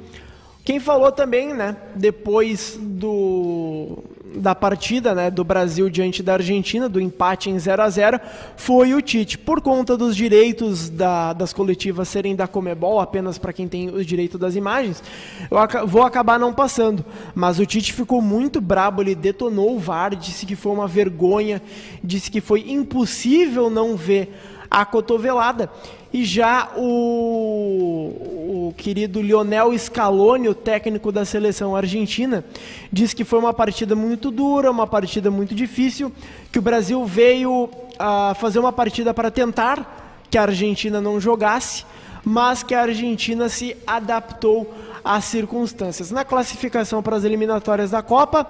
Quem falou também, né, depois do da partida, né, do Brasil diante da Argentina, do empate em 0 a 0, foi o Tite. Por conta dos direitos da, das coletivas serem da Comebol, apenas para quem tem os direitos das imagens, eu ac vou acabar não passando. Mas o Tite ficou muito brabo, ele detonou o VAR, disse que foi uma vergonha, disse que foi impossível não ver a cotovelada. E já o, o querido Lionel Scaloni, o técnico da seleção argentina, diz que foi uma partida muito dura, uma partida muito difícil, que o Brasil veio a fazer uma partida para tentar que a Argentina não jogasse, mas que a Argentina se adaptou às circunstâncias. Na classificação para as eliminatórias da Copa,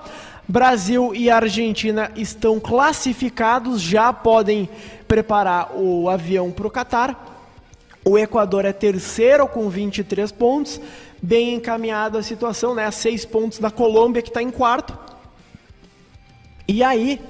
Brasil e Argentina estão classificados, já podem preparar o avião para o Catar. O Equador é terceiro com 23 pontos, bem encaminhado a situação, né? A seis pontos da Colômbia que está em quarto. E aí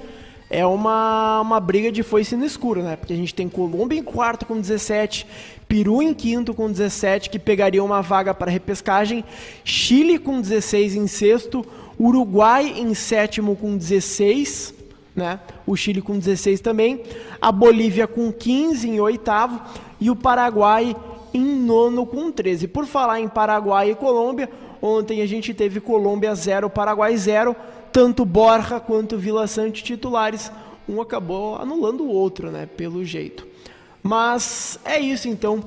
é uma, uma briga de foice no escuro, né? Porque a gente tem Colômbia em quarto com 17, Peru em quinto com 17, que pegaria uma vaga para repescagem, Chile com 16 em sexto, Uruguai em sétimo com 16, né? O Chile com 16 também, a Bolívia com 15 em oitavo. E o Paraguai em nono com 13. Por falar em Paraguai e Colômbia, ontem a gente teve Colômbia 0, Paraguai 0, tanto Borja quanto Vila Sante titulares, um acabou anulando o outro, né, pelo jeito. Mas é isso então.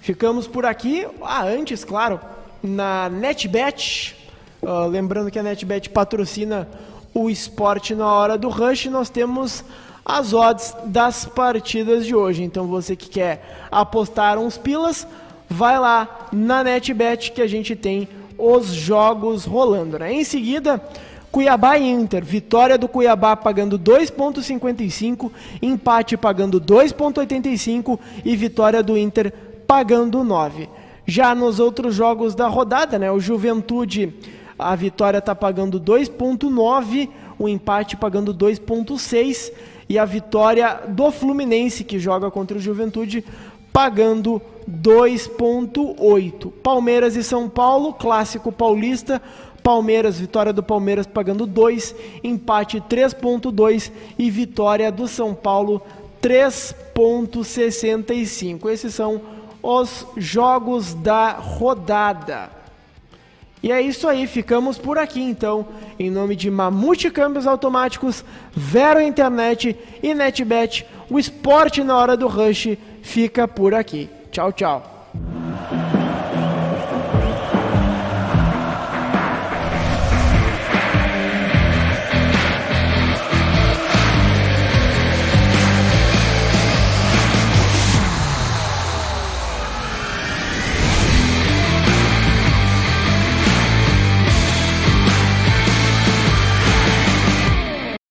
Ficamos por aqui. Ah, antes, claro, na NetBet, uh, lembrando que a NetBet patrocina o esporte na hora do rush, nós temos as odds das partidas de hoje. Então você que quer apostar uns pilas, vai lá na NetBet que a gente tem os jogos rolando. Né? Em seguida, Cuiabá e Inter. Vitória do Cuiabá pagando 2,55, empate pagando 2,85 e vitória do Inter pagando 9. Já nos outros jogos da rodada, né, o Juventude, a vitória está pagando 2,9, o empate pagando 2,6 e a vitória do Fluminense, que joga contra o Juventude, pagando 2,8. Palmeiras e São Paulo, clássico paulista. Palmeiras, vitória do Palmeiras pagando 2, empate 3,2 e vitória do São Paulo 3,65. Esses são os jogos da rodada. E é isso aí, ficamos por aqui então. Em nome de Mamute Câmbios Automáticos, Vero Internet e NetBet, o esporte na hora do rush fica por aqui. Tchau, tchau.